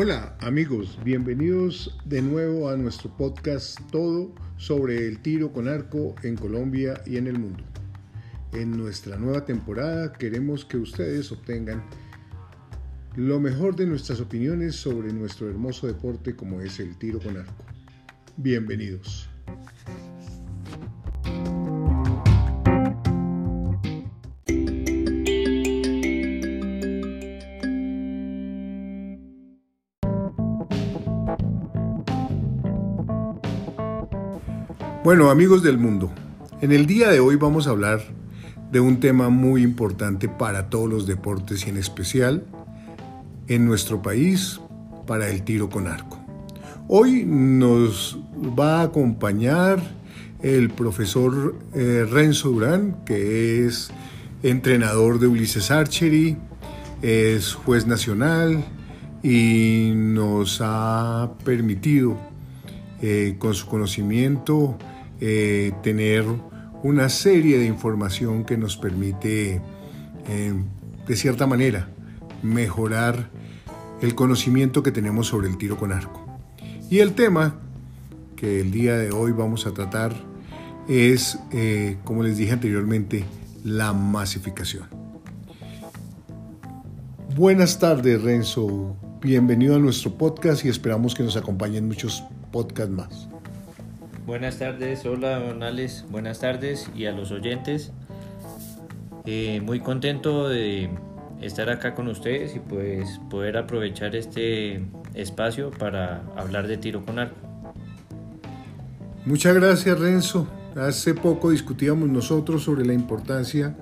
Hola amigos, bienvenidos de nuevo a nuestro podcast Todo sobre el tiro con arco en Colombia y en el mundo. En nuestra nueva temporada queremos que ustedes obtengan lo mejor de nuestras opiniones sobre nuestro hermoso deporte como es el tiro con arco. Bienvenidos. Bueno, amigos del mundo, en el día de hoy vamos a hablar de un tema muy importante para todos los deportes y en especial en nuestro país para el tiro con arco. Hoy nos va a acompañar el profesor eh, Renzo Durán, que es entrenador de Ulises Archery, es juez nacional y nos ha permitido eh, con su conocimiento eh, tener una serie de información que nos permite, eh, de cierta manera, mejorar el conocimiento que tenemos sobre el tiro con arco. Y el tema que el día de hoy vamos a tratar es, eh, como les dije anteriormente, la masificación. Buenas tardes, Renzo. Bienvenido a nuestro podcast y esperamos que nos acompañen muchos podcasts más. Buenas tardes, hola Donales, buenas tardes y a los oyentes. Eh, muy contento de estar acá con ustedes y pues poder aprovechar este espacio para hablar de tiro con arco. Muchas gracias Renzo. Hace poco discutíamos nosotros sobre la importancia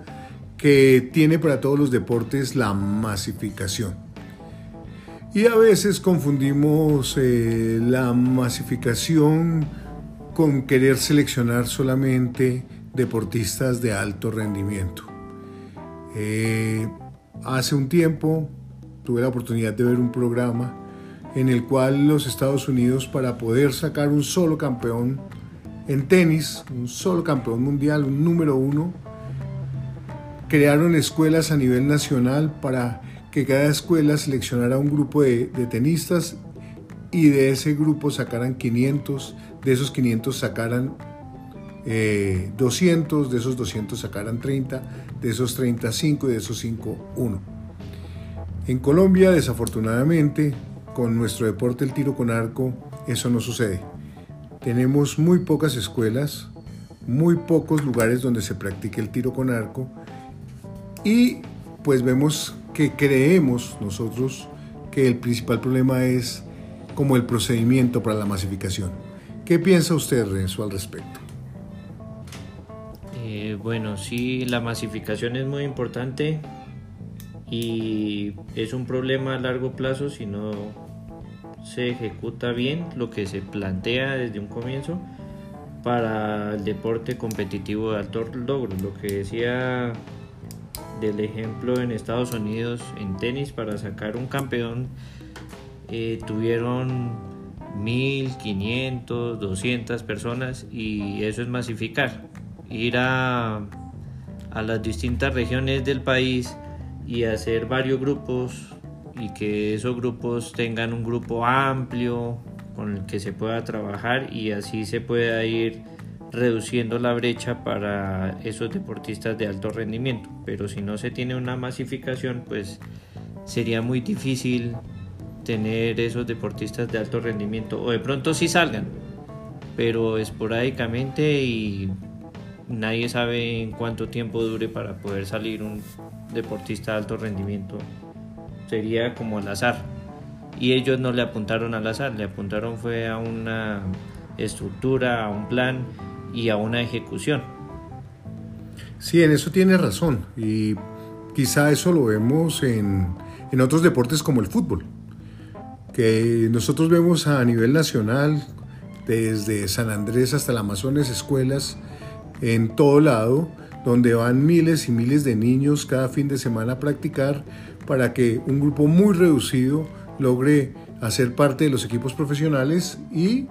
que tiene para todos los deportes la masificación. Y a veces confundimos eh, la masificación con querer seleccionar solamente deportistas de alto rendimiento. Eh, hace un tiempo tuve la oportunidad de ver un programa en el cual los Estados Unidos para poder sacar un solo campeón en tenis, un solo campeón mundial, un número uno, crearon escuelas a nivel nacional para que cada escuela seleccionara un grupo de, de tenistas y de ese grupo sacaran 500, de esos 500 sacaran 200, eh, de esos 200 sacaran 30, de esos 35 y de esos 5, 1. En Colombia, desafortunadamente, con nuestro deporte el tiro con arco, eso no sucede. Tenemos muy pocas escuelas, muy pocos lugares donde se practique el tiro con arco y pues vemos que creemos nosotros que el principal problema es como el procedimiento para la masificación. ¿Qué piensa usted, Renzo, al respecto? Eh, bueno, sí, la masificación es muy importante y es un problema a largo plazo si no se ejecuta bien lo que se plantea desde un comienzo para el deporte competitivo de alto logro. Lo que decía del ejemplo en Estados Unidos en tenis para sacar un campeón eh, tuvieron 1500, 200 personas y eso es masificar. Ir a, a las distintas regiones del país y hacer varios grupos y que esos grupos tengan un grupo amplio con el que se pueda trabajar y así se pueda ir reduciendo la brecha para esos deportistas de alto rendimiento. Pero si no se tiene una masificación, pues sería muy difícil tener esos deportistas de alto rendimiento o de pronto sí salgan, pero esporádicamente y nadie sabe en cuánto tiempo dure para poder salir un deportista de alto rendimiento. Sería como al azar. Y ellos no le apuntaron al azar, le apuntaron fue a una estructura, a un plan y a una ejecución. Sí, en eso tiene razón. Y quizá eso lo vemos en, en otros deportes como el fútbol que nosotros vemos a nivel nacional, desde San Andrés hasta el Amazonas, escuelas en todo lado, donde van miles y miles de niños cada fin de semana a practicar para que un grupo muy reducido logre hacer parte de los equipos profesionales y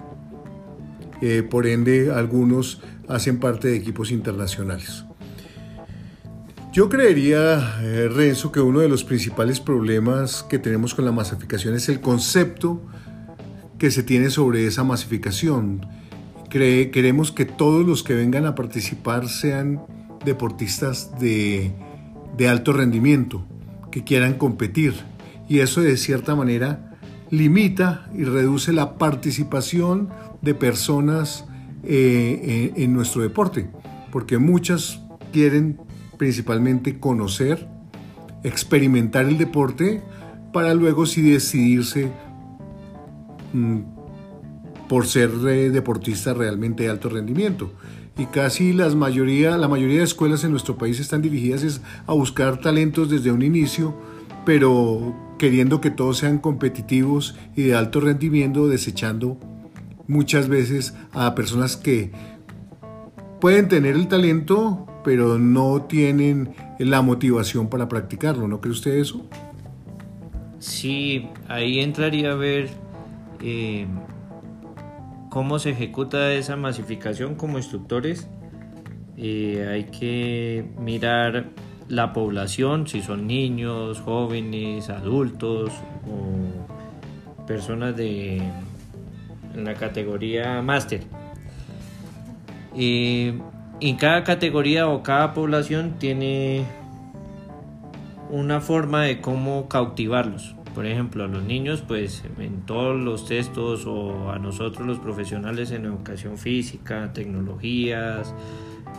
eh, por ende algunos hacen parte de equipos internacionales. Yo creería, eh, Renzo, que uno de los principales problemas que tenemos con la masificación es el concepto que se tiene sobre esa masificación. queremos que todos los que vengan a participar sean deportistas de, alto rendimiento, que quieran competir. Y eso de cierta manera limita y reduce la participación de personas eh, en nuestro deporte, porque muchas quieren principalmente conocer, experimentar el deporte para luego sí decidirse mm, por ser eh, deportista realmente de alto rendimiento. Y casi las mayoría, la mayoría de escuelas en nuestro país están dirigidas a buscar talentos desde un inicio, pero queriendo que todos sean competitivos y de alto rendimiento, desechando muchas veces a personas que pueden tener el talento, pero no tienen la motivación para practicarlo. ¿No cree usted eso? Sí, ahí entraría a ver eh, cómo se ejecuta esa masificación como instructores. Eh, hay que mirar la población, si son niños, jóvenes, adultos o personas de en la categoría máster. Eh, en cada categoría o cada población tiene una forma de cómo cautivarlos. Por ejemplo, a los niños, pues en todos los textos o a nosotros los profesionales en educación física, tecnologías,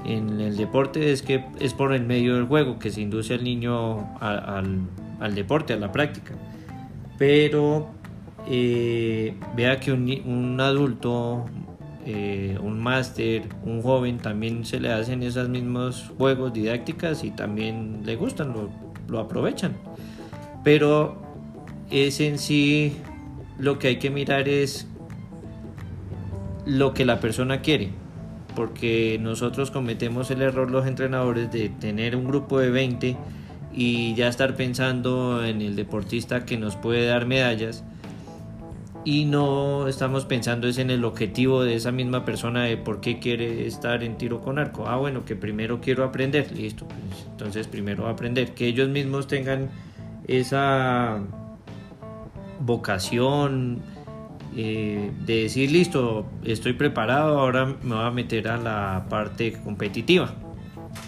en el deporte es que es por el medio del juego que se induce al niño al, deporte, a la práctica. Pero eh, vea que un, un adulto eh, un máster, un joven, también se le hacen esos mismos juegos didácticas y también le gustan, lo, aprovechan. Pero es en sí lo que hay que mirar es lo que la persona quiere. Porque nosotros cometemos el error los entrenadores de tener un grupo de 20 y ya estar pensando en el deportista que nos puede dar medallas y no estamos pensando es en el objetivo de esa misma persona de por qué quiere estar en tiro con arco. Ah, bueno, que primero quiero aprender, listo, pues, entonces primero aprender, que ellos mismos tengan esa vocación eh, de decir, listo, estoy preparado, ahora me voy a meter a la parte competitiva.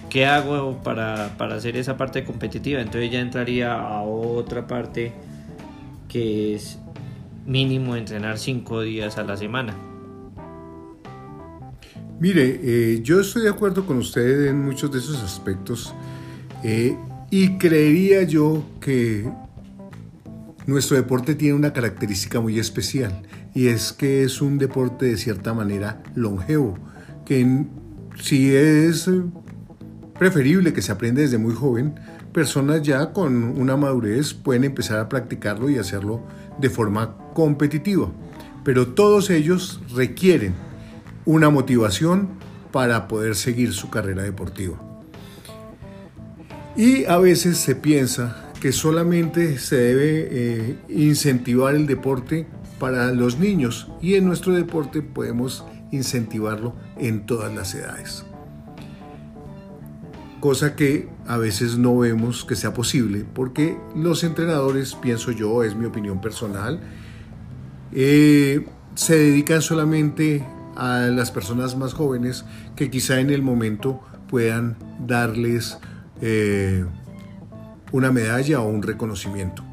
¿Qué hago para, para hacer esa parte competitiva? Entonces ya entraría a otra parte que es mínimo entrenar cinco días a la semana. Mire, eh, yo estoy de acuerdo con usted en muchos de esos aspectos eh, y creería yo que nuestro deporte tiene una característica muy especial y es que es un deporte de cierta manera longevo, que si es preferible que se aprenda desde muy joven, personas ya con una madurez pueden empezar a practicarlo y hacerlo de forma competitiva. Pero todos ellos requieren una motivación para poder seguir su carrera deportiva. Y a veces se piensa que solamente se debe eh, incentivar el deporte para los niños y en nuestro deporte podemos incentivarlo en todas las edades cosa que a veces no vemos que sea posible, porque los entrenadores, pienso yo, es mi opinión personal, eh, se dedican solamente a las personas más jóvenes que quizá en el momento puedan darles eh, una medalla o un reconocimiento.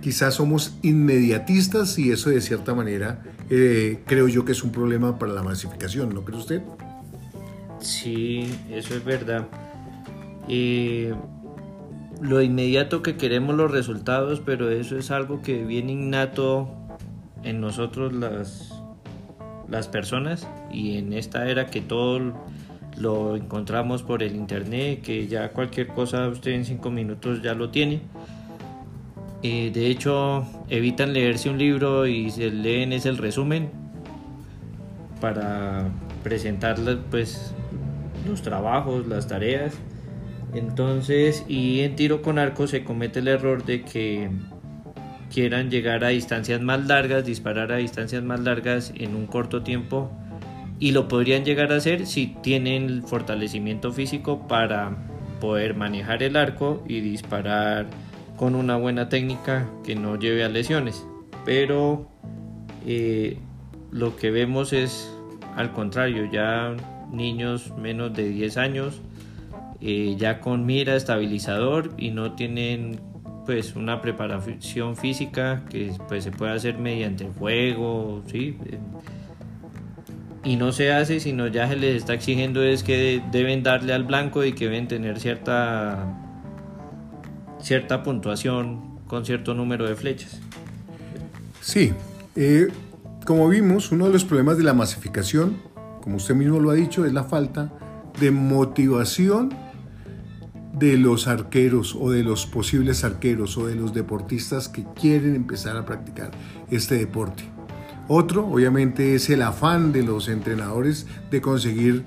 Quizás somos inmediatistas y eso de cierta manera eh, creo yo que es un problema para la masificación, ¿no cree usted? Sí, eso es verdad. Lo inmediato que queremos los resultados, pero eso es algo que viene innato en nosotros las, las personas y en esta era que todo lo encontramos por el internet, que ya cualquier cosa usted en cinco minutos ya lo tiene. Eh, de hecho, evitan leerse un libro y se leen es el resumen para presentar pues, los trabajos, las tareas entonces, y en tiro con arco se comete el error de que quieran llegar a distancias más largas, disparar a distancias más largas en un corto tiempo y lo podrían llegar a hacer si tienen el fortalecimiento físico para poder manejar el arco y disparar con una buena técnica que no lleve a lesiones. Pero eh, lo que vemos es al contrario, ya niños menos de 10 años, eh, ya con mira, estabilizador y no tienen pues una preparación física que pues se puede hacer mediante juego, ¿sí? y no se hace, sino ya se les está exigiendo es que deben darle al blanco y que deben tener cierta cierta puntuación con cierto número de flechas. Sí, eh, como vimos, uno de los problemas de la masificación, como usted mismo lo ha dicho, es la falta de motivación de los arqueros o de los posibles arqueros o de los deportistas que quieren empezar a practicar este deporte. Otro, obviamente, es el afán de los entrenadores de conseguir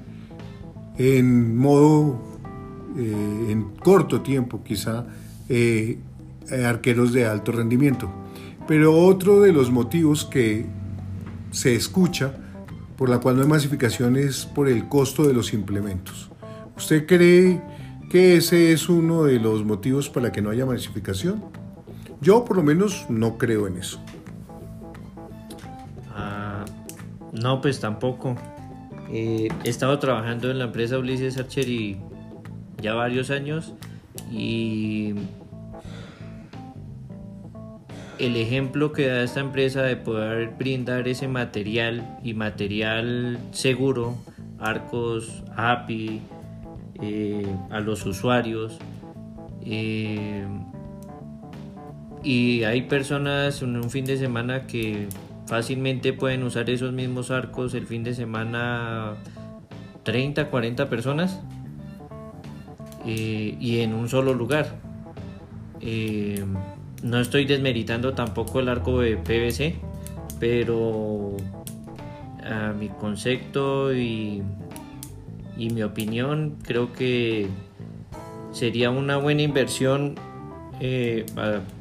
en modo, eh, en corto tiempo quizá, eh, arqueros de alto rendimiento. Pero otro de los motivos que se escucha por la cual no hay masificación es por el costo de los implementos. ¿Usted cree que ese es uno de los motivos para que no haya masificación? Yo por lo menos no creo en eso. Ah, no, pues tampoco. Eh, he estado trabajando en la empresa Ulises Archery ya varios años y el ejemplo que da esta empresa de poder brindar ese material y material seguro, arcos API, eh, a los usuarios. Eh, y hay personas en un fin de semana que fácilmente pueden usar esos mismos arcos el fin de semana 30, 40 personas eh, y en un solo lugar no estoy desmeritando tampoco el arco de PVC, pero a mi concepto y, mi opinión creo que sería una buena inversión eh,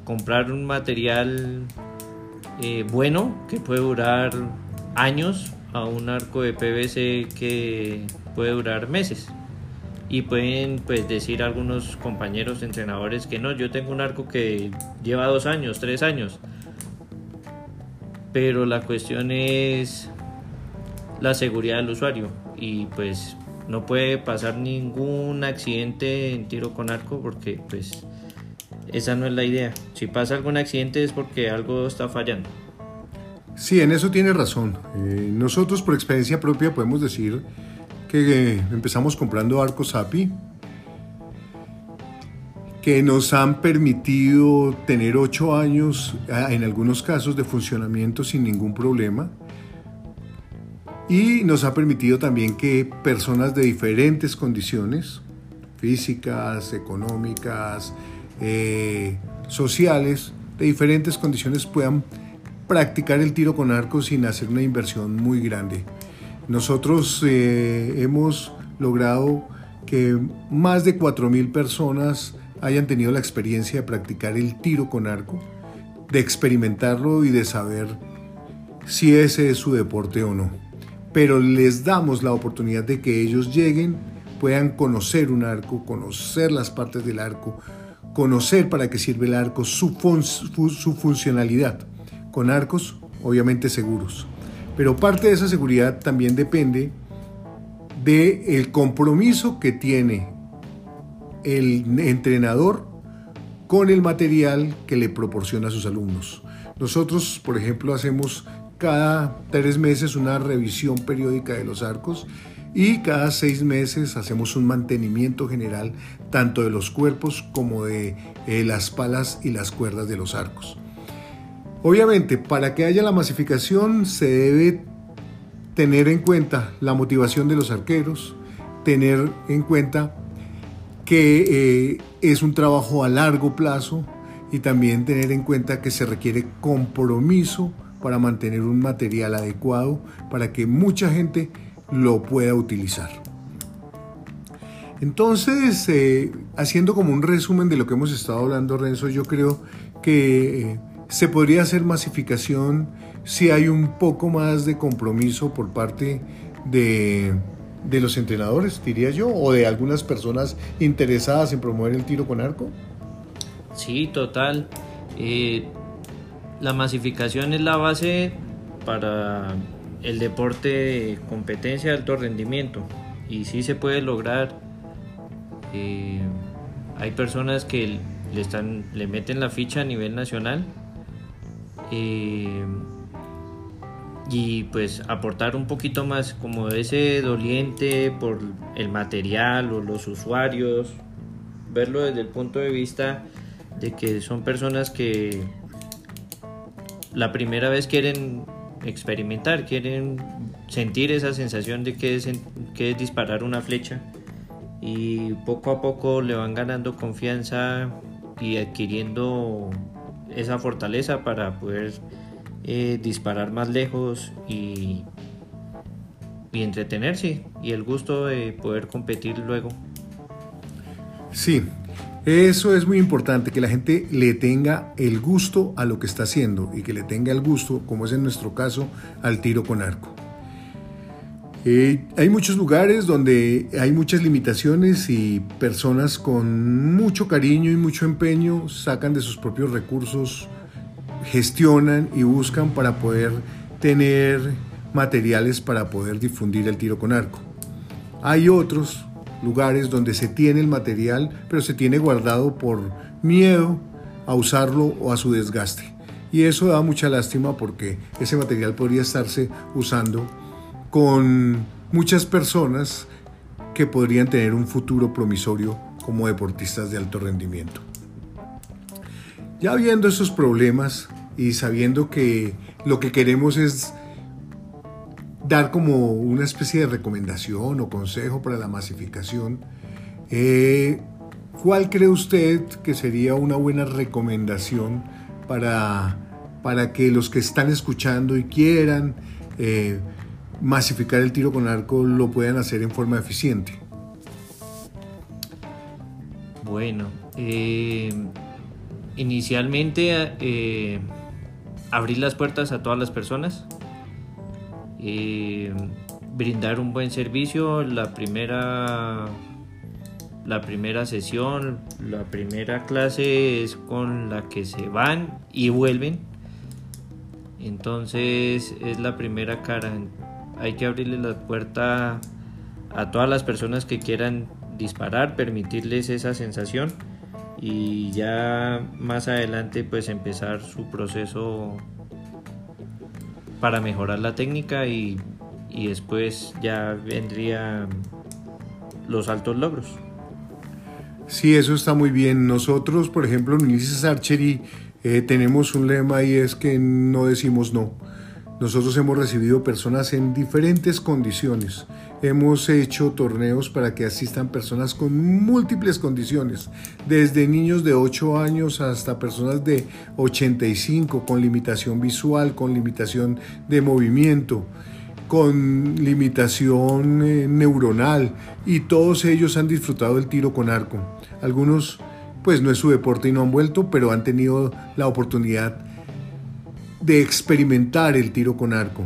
comprar un material eh, bueno que puede durar años a un arco de PVC que puede durar meses y pueden pues decir algunos compañeros entrenadores que no, yo tengo un arco que lleva dos años, tres años. Pero la cuestión es la seguridad del usuario y pues no puede pasar ningún accidente en tiro con arco porque pues esa no es la idea. Si pasa algún accidente es porque algo está fallando. Sí, en eso tiene razón. Eh, nosotros por experiencia propia podemos decir que empezamos comprando arcos API que nos han permitido tener ocho años, ah, en algunos casos, de funcionamiento sin ningún problema. Y nos ha permitido también que personas de diferentes condiciones, físicas, económicas, eh, sociales, de diferentes condiciones puedan practicar el tiro con arco sin hacer una inversión muy grande. Nosotros eh, hemos logrado que más de 4.000 personas hayan tenido la experiencia de practicar el tiro con arco, de experimentarlo y de saber si ese es su deporte o no. Pero les damos la oportunidad de que ellos lleguen, puedan conocer un arco, conocer las partes del arco, conocer para qué sirve el arco, su, funcionalidad, con arcos obviamente seguros. Pero parte de esa seguridad también depende del el compromiso que tiene el entrenador con el material que le proporciona a sus alumnos. Nosotros, por ejemplo, hacemos cada tres meses una revisión periódica de los arcos y cada seis meses hacemos un mantenimiento general tanto de los cuerpos como de eh, las palas y las cuerdas de los arcos. Obviamente, para que haya la masificación se debe tener en cuenta la motivación de los arqueros, tener en cuenta que eh, es un trabajo a largo plazo y también tener en cuenta que se requiere compromiso para mantener un material adecuado para que mucha gente lo pueda utilizar. Entonces, eh, haciendo como un resumen de lo que hemos estado hablando, Renzo, yo creo que eh, se podría hacer masificación si hay un poco más de compromiso por parte de de los entrenadores, diría yo, o de algunas personas interesadas en promover el tiro con arco? Sí, total. Eh, la masificación es la base para el deporte de competencia de alto rendimiento y sí se puede lograr. Eh, hay personas que le, están, le meten la ficha a nivel nacional eh, y pues aportar un poquito más como ese doliente por el material o los usuarios, verlo desde el punto de vista de que son personas que la primera vez quieren experimentar, quieren sentir esa sensación de que es, que es disparar una flecha y poco a poco le van ganando confianza y adquiriendo esa fortaleza para poder eh, disparar más lejos y, y entretenerse y el gusto de poder competir luego. Sí, eso es muy importante, que la gente le tenga el gusto a lo que está haciendo y que le tenga el gusto, como es en nuestro caso, al tiro con arco. Eh, hay muchos lugares donde hay muchas limitaciones y personas con mucho cariño y mucho empeño sacan de sus propios recursos, gestionan y buscan para poder tener materiales para poder difundir el tiro con arco. Hay otros lugares donde se tiene el material, pero se tiene guardado por miedo a usarlo o a su desgaste. Y eso da mucha lástima porque ese material podría estarse usando con muchas personas que podrían tener un futuro promisorio como deportistas de alto rendimiento. Ya viendo esos problemas y sabiendo que lo que queremos es dar como una especie de recomendación o consejo para la masificación, eh, ¿cuál cree usted que sería una buena recomendación para, para que los que están escuchando y quieran eh, masificar el tiro con arco lo puedan hacer en forma eficiente? Bueno, eh, inicialmente eh, abrir las puertas a todas las personas, brindar un buen servicio, la primera, la primera sesión, la primera clase es con la que se van y vuelven. Entonces es la primera cara hay que abrirle la puerta a todas las personas que quieran disparar, permitirles esa sensación y ya más adelante pues empezar su proceso para mejorar la técnica y, después ya vendrían los altos logros. Sí, eso está muy bien. Nosotros, por ejemplo, en Ulises Archery eh, tenemos un lema y es que no decimos no. Nosotros hemos recibido personas en diferentes condiciones. Hemos hecho torneos para que asistan personas con múltiples condiciones, desde niños de 8 años hasta personas de 85 con limitación visual, con limitación de movimiento, con limitación eh, neuronal y todos ellos han disfrutado del tiro con arco. Algunos pues no es su deporte y no han vuelto, pero han tenido la oportunidad de experimentar el tiro con arco.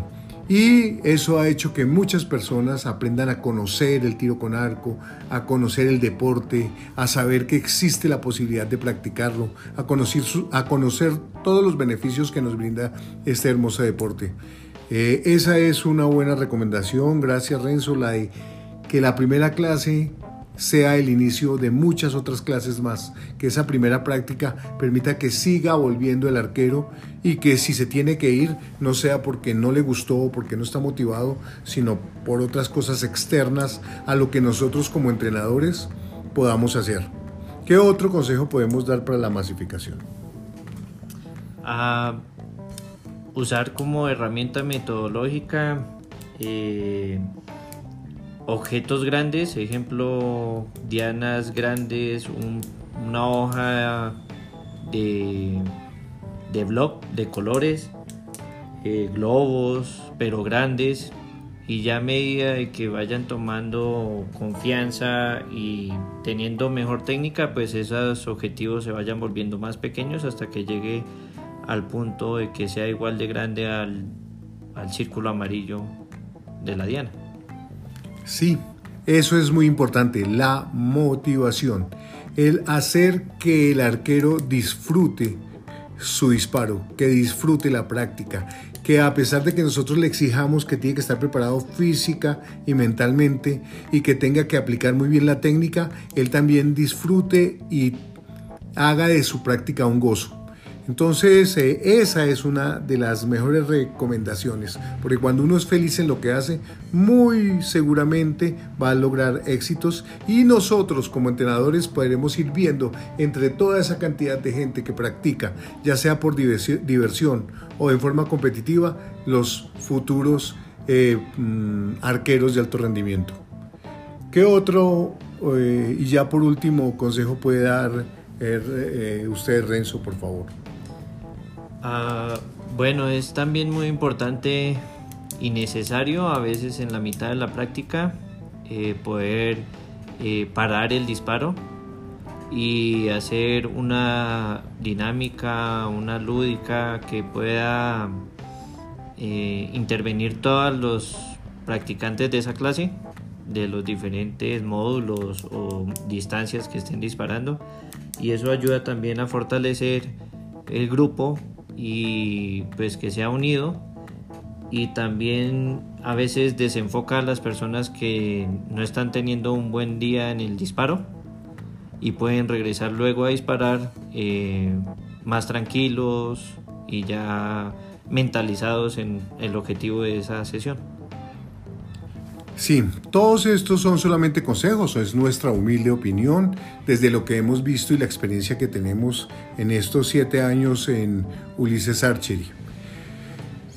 Y eso ha hecho que muchas personas aprendan a conocer el tiro con arco, a conocer el deporte, a saber que existe la posibilidad de practicarlo, a conocer, a conocer todos los beneficios que nos brinda este hermoso deporte. Eh, esa es una buena recomendación. Gracias Renzo, la que la primera clase sea el inicio de muchas otras clases más, que esa primera práctica permita que siga volviendo el arquero y que si se tiene que ir no sea porque no le gustó o porque no está motivado, sino por otras cosas externas a lo que nosotros como entrenadores podamos hacer. ¿Qué otro consejo podemos dar para la masificación? Usar como herramienta metodológica eh, objetos grandes, ejemplo, dianas grandes, una hoja de, de blog de colores, eh, globos, pero grandes, y ya a medida de que vayan tomando confianza y teniendo mejor técnica, pues esos objetivos se vayan volviendo más pequeños hasta que llegue al punto de que sea igual de grande al, al círculo amarillo de la diana. Sí, eso es muy importante, la motivación. El hacer que el arquero disfrute su disparo, que disfrute la práctica, que a pesar de que nosotros le exijamos que tiene que estar preparado física y mentalmente y que tenga que aplicar muy bien la técnica, él también disfrute y haga de su práctica un gozo. Entonces, eh, esa es una de las mejores recomendaciones, porque cuando uno es feliz en lo que hace, muy seguramente va a lograr éxitos y nosotros como entrenadores podremos ir viendo entre toda esa cantidad de gente que practica, ya sea por diversión o en forma competitiva, los futuros eh, mm, arqueros de alto rendimiento. ¿Qué otro eh, y ya por último consejo puede dar usted, Renzo, por favor? Ah, bueno, es también muy importante y necesario a veces en la mitad de la práctica eh, poder eh, parar el disparo y hacer una dinámica, una lúdica que pueda eh, intervenir todos los practicantes de esa clase, de los diferentes módulos o distancias que estén disparando. Y eso ayuda también a fortalecer el grupo y pues que se ha unido y también a veces desenfoca a las personas que no están teniendo un buen día en el disparo y pueden regresar luego a disparar eh, más tranquilos y ya mentalizados en el objetivo de esa sesión. Sí, todos estos son solamente consejos, es nuestra humilde opinión desde lo que hemos visto y la experiencia que tenemos en estos siete años en Ulises Archery.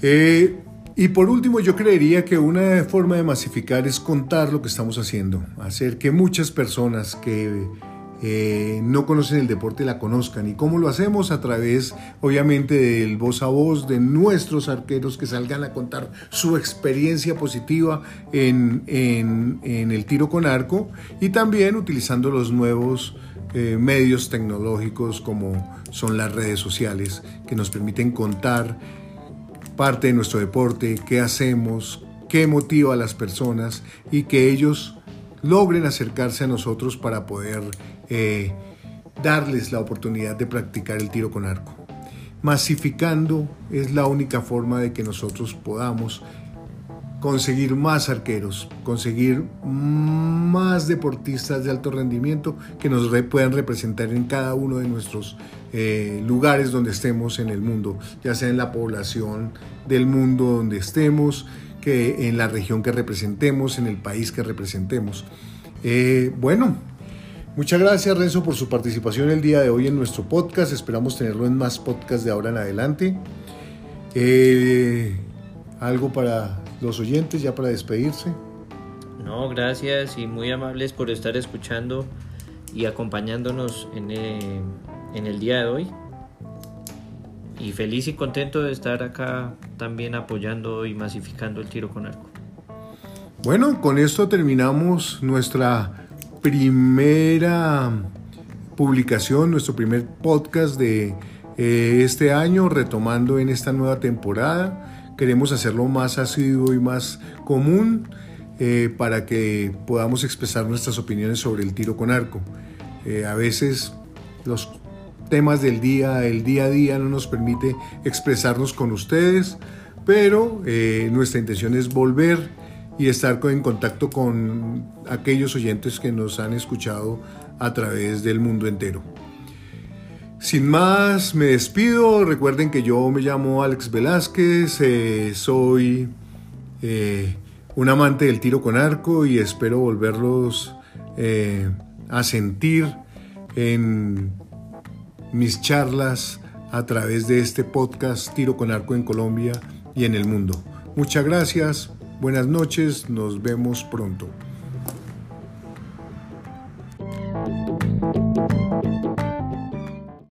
Eh, y por último, yo creería que una forma de masificar es contar lo que estamos haciendo, hacer que muchas personas que eh, no conocen el deporte la conozcan. ¿Y cómo lo hacemos? A través, obviamente, del voz a voz de nuestros arqueros que salgan a contar su experiencia positiva en, el tiro con arco y también utilizando los nuevos eh, medios tecnológicos como son las redes sociales que nos permiten contar parte de nuestro deporte, qué hacemos, qué motiva a las personas y que ellos logren acercarse a nosotros para poder eh, darles la oportunidad de practicar el tiro con arco. Masificando es la única forma de que nosotros podamos conseguir más arqueros, conseguir más deportistas de alto rendimiento que nos puedan representar en cada uno de nuestros eh, lugares donde estemos en el mundo, ya sea en la población del mundo donde estemos, que en la región que representemos, en el país que representemos. Eh, bueno, Muchas gracias Renzo por su participación el día de hoy en nuestro podcast. Esperamos tenerlo en más podcasts de ahora en adelante. Eh, ¿Algo para los oyentes ya para despedirse? No, gracias y muy amables por estar escuchando y acompañándonos en, eh, en el día de hoy. Y feliz y contento de estar acá también apoyando y masificando el tiro con arco. Bueno, con esto terminamos nuestra primera publicación, nuestro primer podcast de eh, este año, retomando en esta nueva temporada. Queremos hacerlo más asiduo y más común eh, para que podamos expresar nuestras opiniones sobre el tiro con arco. Eh, a veces los temas del día, el día a día no nos permite expresarnos con ustedes, pero nuestra intención es volver y estar en contacto con aquellos oyentes que nos han escuchado a través del mundo entero. Sin más, me despido. Recuerden que yo me llamo Alex Velázquez, eh, soy eh, un amante del tiro con arco y espero volverlos eh, a sentir en mis charlas a través de este podcast Tiro con Arco en Colombia y en el mundo. Muchas gracias. Buenas noches, nos vemos pronto.